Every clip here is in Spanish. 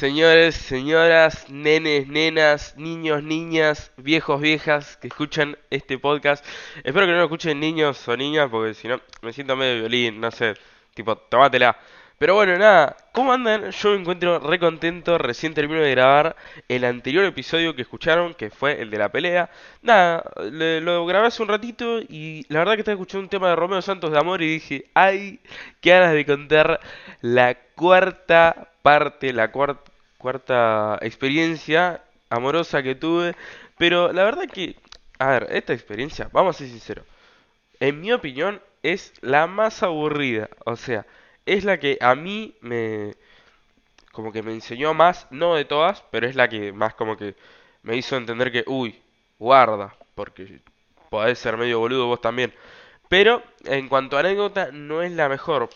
Señores, señoras, nenes, nenas, niños, niñas, viejos, viejas que escuchan este podcast. Espero que no lo escuchen niños o niñas porque si no me siento medio violín, no sé, tipo, tomátela. Pero bueno, nada, ¿cómo andan? Yo me encuentro re contento, recién termino de grabar el anterior episodio que escucharon, que fue el de la pelea. Nada, le- lo grabé hace un ratito y la verdad que estaba escuchando un tema de Romeo Santos de Amor y dije, ay, qué ganas de contar la cuarta parte, la cuar- cuarta experiencia amorosa que tuve. Pero la verdad que, a ver, esta experiencia, vamos a ser sinceros, en mi opinión es la más aburrida. O sea, es la que a mí me, como que me enseñó más, no de todas, pero es la que más como que me hizo entender que, uy, guarda, porque podés ser medio boludo vos también. Pero en cuanto a anécdota, no es la mejor.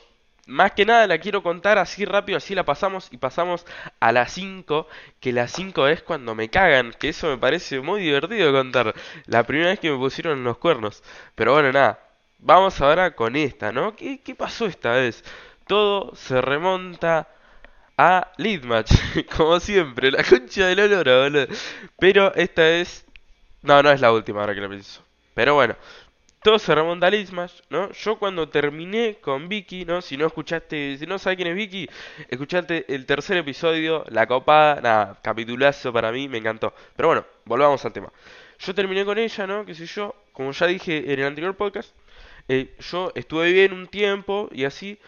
Más que nada la quiero contar así rápido, así la pasamos y pasamos a las 5, que las 5 es cuando me cagan, que eso me parece muy divertido contar. La primera vez que me pusieron los cuernos. Pero bueno, nada, vamos ahora con esta, ¿no? ¿Qué, qué pasó esta vez? Todo se remonta a Lead Match, como siempre, la concha del olor, boludo. Pero esta es... No, no es la última ahora que la pienso. Pero bueno, todo se remonta ¿no? Yo cuando terminé con Vicky, ¿no? Si no escuchaste, si no sabes quién es Vicky, escuchaste el tercer episodio, La Copada, nada, capitulazo para mí, me encantó. Pero bueno, volvamos al tema. Yo terminé con ella, ¿no? Qué sé yo, como ya dije en el anterior podcast, eh, yo estuve bien un tiempo y así,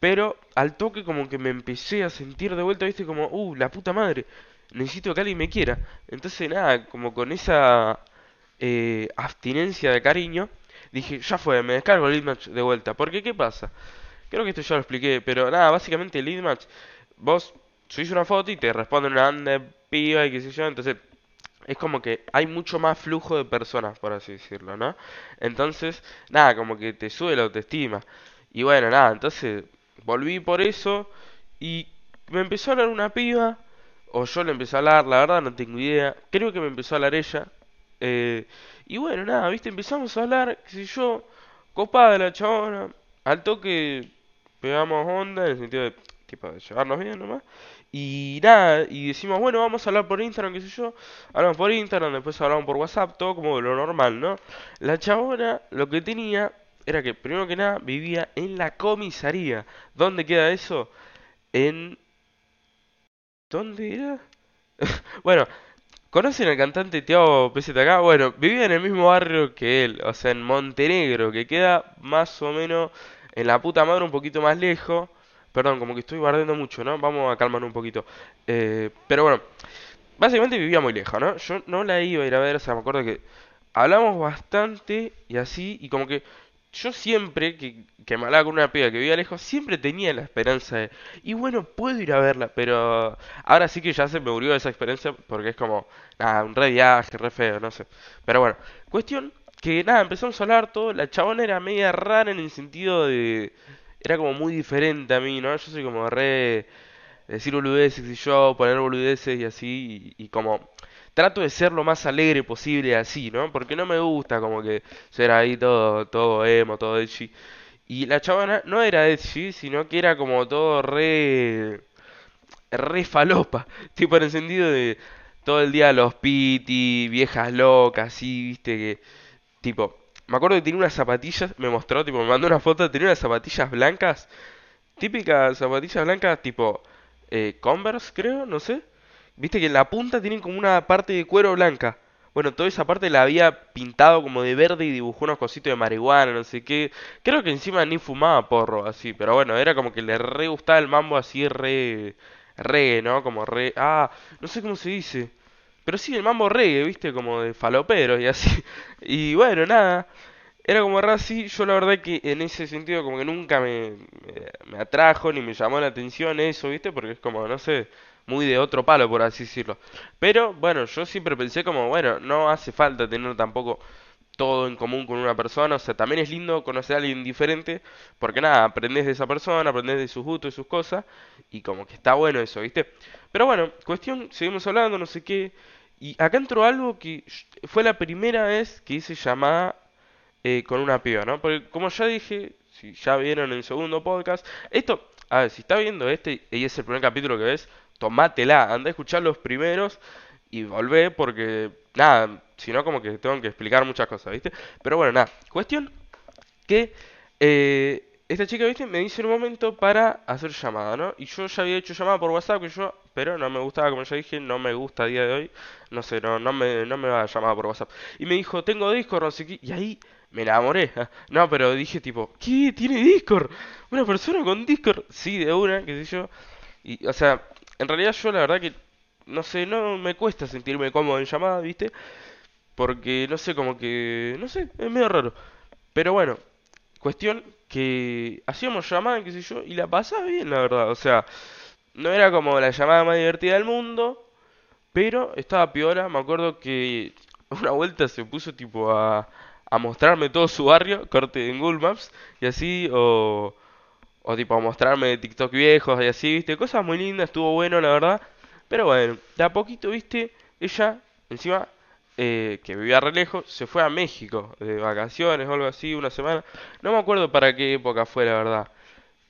pero al toque como que me empecé a sentir de vuelta, viste, como, uh, la puta madre, necesito que alguien me quiera. Entonces nada, como con esa eh, abstinencia de cariño, dije, ya fue, me descargo el lead match de vuelta. Porque, ¿qué pasa? Creo que esto ya lo expliqué, pero nada, básicamente el lead match, vos subís una foto y te responden una anda piba y qué sé yo, entonces es como que hay mucho más flujo de personas, por así decirlo, ¿no? Entonces, nada, como que te sube la autoestima. Y bueno, nada, entonces volví por eso y me empezó a hablar una piba, o yo le empecé a hablar, la verdad no tengo idea, creo que me empezó a hablar ella. Eh, y bueno, nada, viste, empezamos a hablar, qué sé yo, copada la chabona, al toque pegamos onda en el sentido de, tipo, de llevarnos bien nomás. Y nada, y decimos, bueno, vamos a hablar por Instagram, qué sé yo. Hablamos por Instagram, después hablamos por WhatsApp, todo como lo normal, ¿no? La chabona lo que tenía era que, primero que nada, vivía en la comisaría. ¿Dónde queda eso? En... ¿Dónde era? Bueno, ¿conocen al cantante Tiago PZK? Bueno, vivía en el mismo barrio que él, o sea, en Montenegro, que queda más o menos en la puta madre un poquito más lejos. Perdón, como que estoy bardeando mucho, ¿no? Vamos a calmar un poquito. Eh, pero bueno, básicamente vivía muy lejos, ¿no? Yo no la iba a ir a ver, o sea, me acuerdo que hablamos bastante y así, y como que yo siempre que, que me hablaba con una piba que vivía lejos, siempre tenía la esperanza de, y bueno, puedo ir a verla, pero ahora sí que ya se me murió esa experiencia porque es como, nada, un re viaje, re feo, no sé. Pero bueno, cuestión que nada, empezamos a hablar todo, la chabona era media rara en el sentido de, era como muy diferente a mí, ¿no? Yo soy como re decir boludeces y yo poner boludeces y así y, y como trato de ser lo más alegre posible así, ¿no? Porque no me gusta como que ser ahí todo todo emo, todo edgy. Y la chabona no era edgy, sino que era como todo re re falopa, tipo en el sentido de todo el día los piti, viejas locas, así, viste que tipo me acuerdo que tenía unas zapatillas, me mostró, tipo, me mandó una foto, tenía unas zapatillas blancas Típicas zapatillas blancas tipo eh, Converse, creo, no sé. Viste que en la punta tienen como una parte de cuero blanca. Bueno, toda esa parte la había pintado como de verde y dibujó unos cositos de marihuana, no sé qué. Creo que encima ni fumaba porro, así. Pero bueno, era como que le re gustaba el mambo así re... Reggae, ¿no? Como re... Ah, no sé cómo se dice. Pero sí, el mambo reggae, ¿viste? Como de falopero y así. Y bueno, nada. Era como raro así, yo la verdad que en ese sentido como que nunca me, me atrajo ni me llamó la atención eso, ¿viste? Porque es como, no sé, muy de otro palo, por así decirlo. Pero bueno, yo siempre pensé como, bueno, no hace falta tener tampoco todo en común con una persona, o sea, también es lindo conocer a alguien diferente, porque nada, aprendes de esa persona, aprendes de sus gustos y sus cosas, y como que está bueno eso, ¿viste? Pero bueno, cuestión, seguimos hablando, no sé qué, y acá entró algo que fue la primera vez que hice llamada eh, con una piba, ¿no? Porque como ya dije, si ya vieron el segundo podcast, esto a ver, si está viendo este y es el primer capítulo que ves, tomátela, anda a escuchar los primeros y volvé porque, nada, si no como que tengo que explicar muchas cosas, ¿viste? Pero bueno, nada, cuestión que eh, esta chica, ¿viste? Me dice un momento para hacer llamada, ¿no? Y yo ya había hecho llamada por WhatsApp, que yo, pero no me gustaba, como ya dije, no me gusta a día de hoy, no sé, no, no me, no me va a llamar por WhatsApp. Y me dijo, tengo Discord, no sé y ahí me enamoré. No, pero dije tipo, ¿qué? ¿Tiene Discord? ¿Una persona con Discord? Sí, de una, qué sé yo. Y, o sea, en realidad yo la verdad que, no sé, no me cuesta sentirme cómodo en llamada, ¿viste? Porque, no sé, como que, no sé, es medio raro. Pero bueno, cuestión que hacíamos llamada, qué sé yo, y la pasaba bien, la verdad. O sea, no era como la llamada más divertida del mundo, pero estaba piola. Me acuerdo que una vuelta se puso tipo a, a mostrarme todo su barrio, corte en Google Maps, y así, o, o tipo mostrarme TikTok viejos y así, viste, cosas muy lindas, estuvo bueno, la verdad. Pero bueno, de a poquito, viste, ella, encima, eh, que vivía re lejos, se fue a México de vacaciones o algo así, una semana. No me acuerdo para qué época fue, la verdad.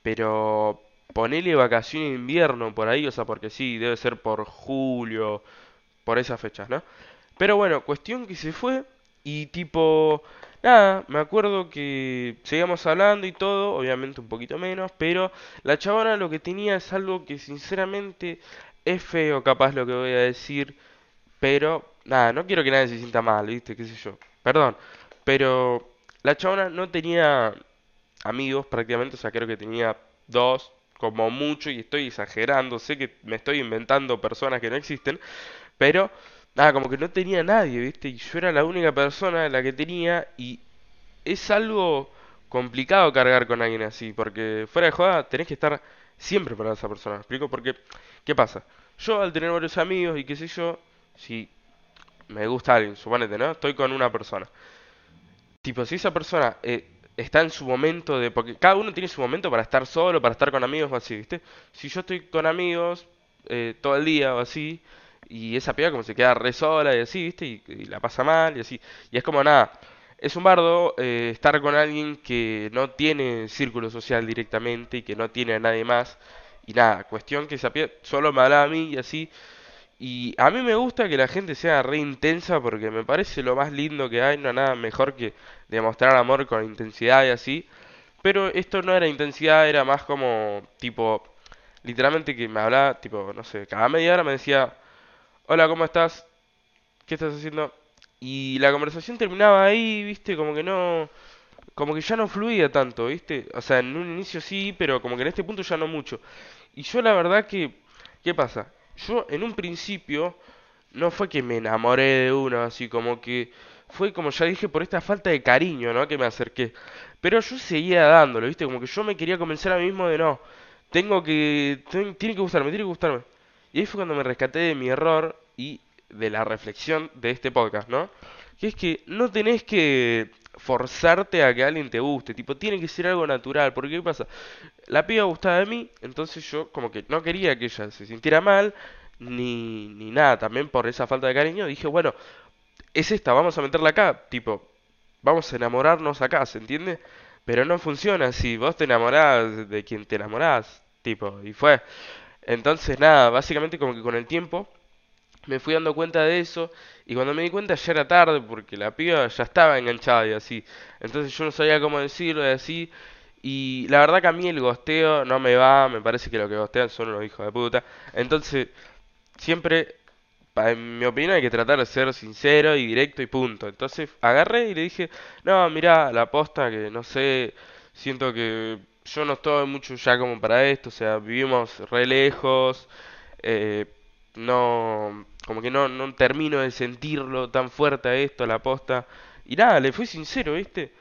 Pero ponele vacación de invierno por ahí, o sea, porque sí, debe ser por julio, por esas fechas, ¿no? Pero bueno, cuestión que se fue y tipo, nada, me acuerdo que seguíamos hablando y todo, obviamente un poquito menos, pero la chabona lo que tenía es algo que sinceramente es feo, capaz lo que voy a decir, pero nada, no quiero que nadie se sienta mal, ¿viste? ¿Qué sé yo? Perdón, pero la chabona no tenía amigos prácticamente, o sea, creo que tenía dos, como mucho, y estoy exagerando, sé que me estoy inventando personas que no existen, pero nada, como que no tenía nadie, ¿viste? Y yo era la única persona la que tenía, y es algo complicado cargar con alguien así, porque fuera de joda tenés que estar siempre para esa persona, ¿me explico? Porque, ¿qué pasa? Yo al tener varios amigos y qué sé yo, si me gusta alguien, suponete, ¿no? Estoy con una persona. Tipo, si esa persona eh, está en su momento de... Porque cada uno tiene su momento para estar solo, para estar con amigos o así, ¿viste? Si yo estoy con amigos eh, todo el día o así, y esa piba como se queda re sola y así, ¿viste? Y, la pasa mal y así. Y es como nada. Es un bardo eh, estar con alguien que no tiene círculo social directamente y que no tiene a nadie más. Y nada, cuestión que esa piba solo me hablaba a mí y así. Y a mí me gusta que la gente sea re intensa porque me parece lo más lindo que hay, no hay nada mejor que demostrar amor con intensidad y así. Pero esto no era intensidad, era más como tipo, literalmente que me hablaba, tipo, no sé, cada media hora me decía, hola, ¿cómo estás? ¿Qué estás haciendo? Y la conversación terminaba ahí, viste, como que no, como que ya no fluía tanto, viste. O sea, en un inicio sí, pero como que en este punto ya no mucho. Y yo la verdad que, ¿qué pasa? Yo en un principio no fue que me enamoré de uno, así como que fue como ya dije por esta falta de cariño, ¿no? Que me acerqué. Pero yo seguía dándolo, ¿viste? Como que yo me quería convencer a mí mismo de no, tengo que, tiene que gustarme, tiene que gustarme. Y ahí fue cuando me rescaté de mi error y de la reflexión de este podcast, ¿no? Que es que no tenés que forzarte a que alguien te guste, tipo, tiene que ser algo natural, porque ¿qué pasa? La piba gustaba de mí, entonces yo como que no quería que ella se sintiera mal, ni, ni nada, también por esa falta de cariño, dije, bueno, es esta, vamos a meterla acá, tipo, vamos a enamorarnos acá, ¿se entiende? Pero no funciona así, vos te enamorás de quien te enamorás, tipo, y fue. Entonces nada, básicamente como que con el tiempo me fui dando cuenta de eso y cuando me di cuenta ya era tarde porque la piba ya estaba enganchada y así. Entonces yo no sabía cómo decirlo y así. Y la verdad que a mí el gosteo no me va, me parece que lo que gostean son unos hijos de puta. Entonces siempre, en mi opinión, hay que tratar de ser sincero y directo y punto. Entonces agarré y le dije, no, mira, la posta que no sé, siento que yo no estoy mucho ya como para esto, o sea, vivimos re lejos, eh, no, como que no, no termino de sentirlo tan fuerte a esto, la posta. Y nada, le fui sincero, ¿viste?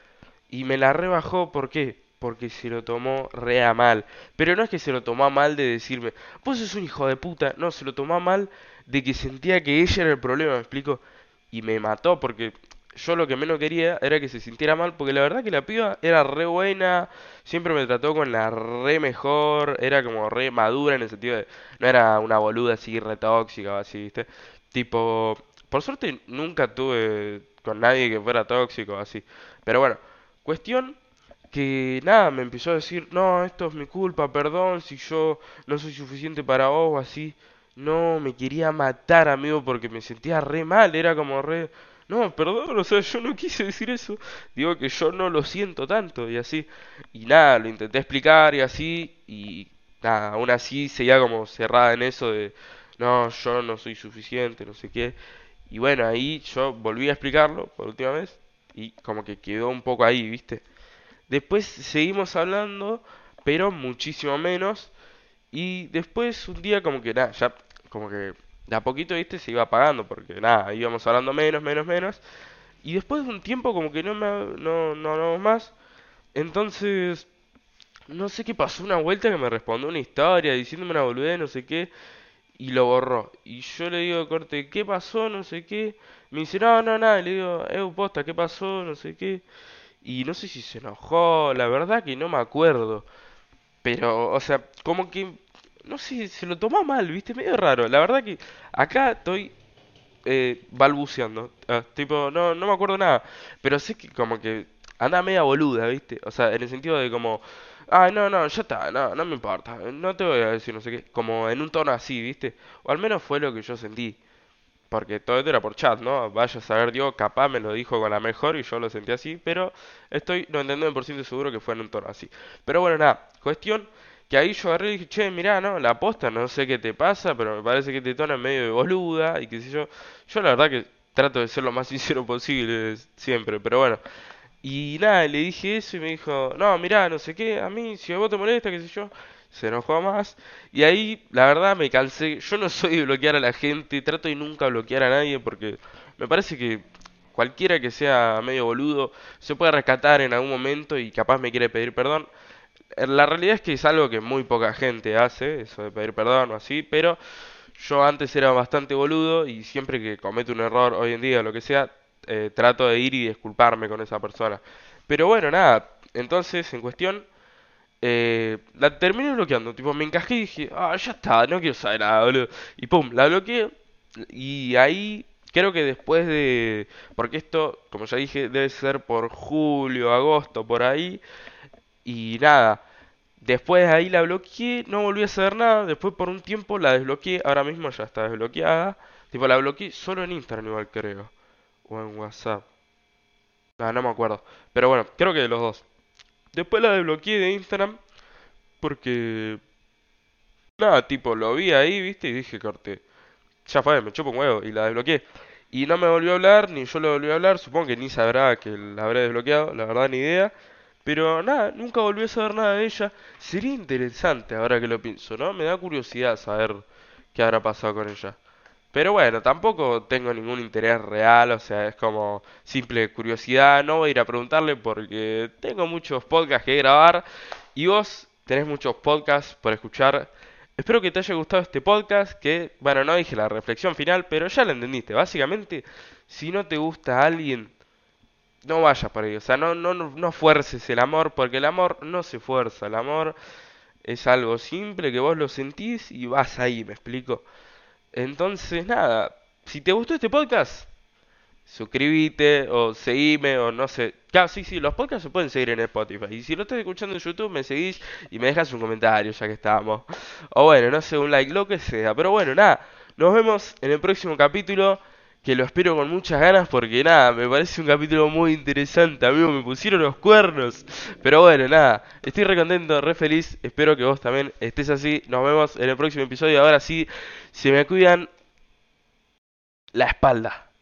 Y me la rebajó, ¿por qué? Porque se lo tomó re a mal. Pero no es que se lo tomó a mal de decirme, vos sos un hijo de puta. No, se lo tomó a mal de que sentía que ella era el problema, ¿me explico? Y me mató porque yo lo que menos quería era que se sintiera mal, porque la verdad que la piba era re buena, siempre me trató con la re mejor, era como re madura en el sentido de, no era una boluda así re tóxica o así, ¿viste? Tipo, por suerte nunca tuve con nadie que fuera tóxico o así. Pero bueno, cuestión que nada, me empezó a decir, no, esto es mi culpa, perdón, si yo no soy suficiente para vos o así. No, me quería matar, amigo, porque me sentía re mal, era como re... No, perdón, o sea, yo no quise decir eso. Digo que yo no lo siento tanto y así. Y nada, lo intenté explicar y así. Y nada, aún así seguía como cerrada en eso de, no, yo no soy suficiente, no sé qué. Y bueno, ahí yo volví a explicarlo por última vez y como que quedó un poco ahí, ¿viste? Después seguimos hablando, pero muchísimo menos. Y después un día como que nada, ya como que de a poquito, ¿viste? Se iba apagando porque nada, íbamos hablando menos, menos, menos. Y después de un tiempo como que no me no, no hablamos más. Entonces, no sé qué pasó, una vuelta que me respondió una historia diciéndome una boludez, no sé qué, y lo borró. Y yo le digo, corte, ¿qué pasó? No sé qué. Me dice, no, no, nada. Y le digo, eh, posta, ¿qué pasó? No sé qué. Y no sé si se enojó, la verdad que no me acuerdo. Pero, o sea, como que, no sé, se lo tomó mal, ¿viste? Medio raro. La verdad que acá estoy eh, balbuceando. Ah, tipo, no, no me acuerdo nada. Pero sé que como que anda media boluda, ¿viste? O sea, en el sentido de como, ay, no, no, ya está, no, no me importa. No te voy a decir no sé qué. Como en un tono así, ¿viste? O al menos fue lo que yo sentí. Porque todo esto era por chat, ¿no? Vaya a saber Dios, capaz me lo dijo con la mejor y yo lo sentí así, pero estoy 99% seguro que fue en un tono así. Pero bueno, nada, cuestión que ahí yo agarré y dije, che, mirá, no, la posta, no sé qué te pasa, pero me parece que te tona medio de boluda y qué sé yo. Yo la verdad que trato de ser lo más sincero posible siempre, pero bueno. Y nada, le dije eso y me dijo, no, mirá, no sé qué, a mí, si a vos te molesta, qué sé yo se enojó más. Y ahí, la verdad, me cansé. Yo no soy de bloquear a la gente, trato de nunca bloquear a nadie porque me parece que cualquiera que sea medio boludo se puede rescatar en algún momento y capaz me quiere pedir perdón. Eh, la realidad es que es algo que muy poca gente hace, eso de pedir perdón o así, pero yo antes era bastante boludo y siempre que cometo un error hoy en día, lo que sea, eh, trato de ir y disculparme con esa persona. Pero bueno, nada, entonces en cuestión eh, la terminé bloqueando, tipo, me encajé y dije, ah, ya está, no quiero saber nada, boludo. Y pum, la bloqueé. Y ahí, creo que después de. Porque esto, como ya dije, debe ser por julio, agosto, por ahí. Y nada. Después de ahí la bloqueé, no volví a hacer nada. Después por un tiempo la desbloqueé. Ahora mismo ya está desbloqueada. Tipo, la bloqueé solo en Instagram, igual creo. O en WhatsApp. Ah, no me acuerdo. Pero bueno, creo que de los dos. Después la desbloqueé de Instagram porque... Nada, tipo, lo vi ahí, viste, y dije, corte, ya fue, me chupo un huevo, y la desbloqueé. Y no me volvió a hablar, ni yo le volví a hablar, supongo que ni sabrá que la habré desbloqueado, la verdad ni idea. Pero nada, nunca volví a saber nada de ella. Sería interesante ahora que lo pienso, ¿no? Me da curiosidad saber qué habrá pasado con ella. Pero bueno, tampoco tengo ningún interés real, o sea, es como simple curiosidad. No voy a ir a preguntarle porque tengo muchos podcasts que grabar y vos tenés muchos podcasts por escuchar. Espero que te haya gustado este podcast, que, bueno, no dije la reflexión final, pero ya lo entendiste. Básicamente, si no te gusta a alguien, no vayas por ahí. O sea, no, no, no fuerces el amor, porque el amor no se fuerza. El amor es algo simple que vos lo sentís y vas ahí, ¿me explico? Entonces, nada, si te gustó este podcast, suscríbete o seguime o no sé. Claro, sí, sí, los podcasts se pueden seguir en Spotify. Y si lo estás escuchando en YouTube, me seguís y me dejas un comentario ya que estamos. O bueno, no sé, un like, lo que sea. Pero bueno, nada, nos vemos en el próximo capítulo. Que lo espero con muchas ganas porque nada, me parece un capítulo muy interesante, amigo, me pusieron los cuernos. Pero bueno, nada, estoy re contento, re feliz, espero que vos también estés así. Nos vemos en el próximo episodio. Ahora sí, se me cuidan la espalda.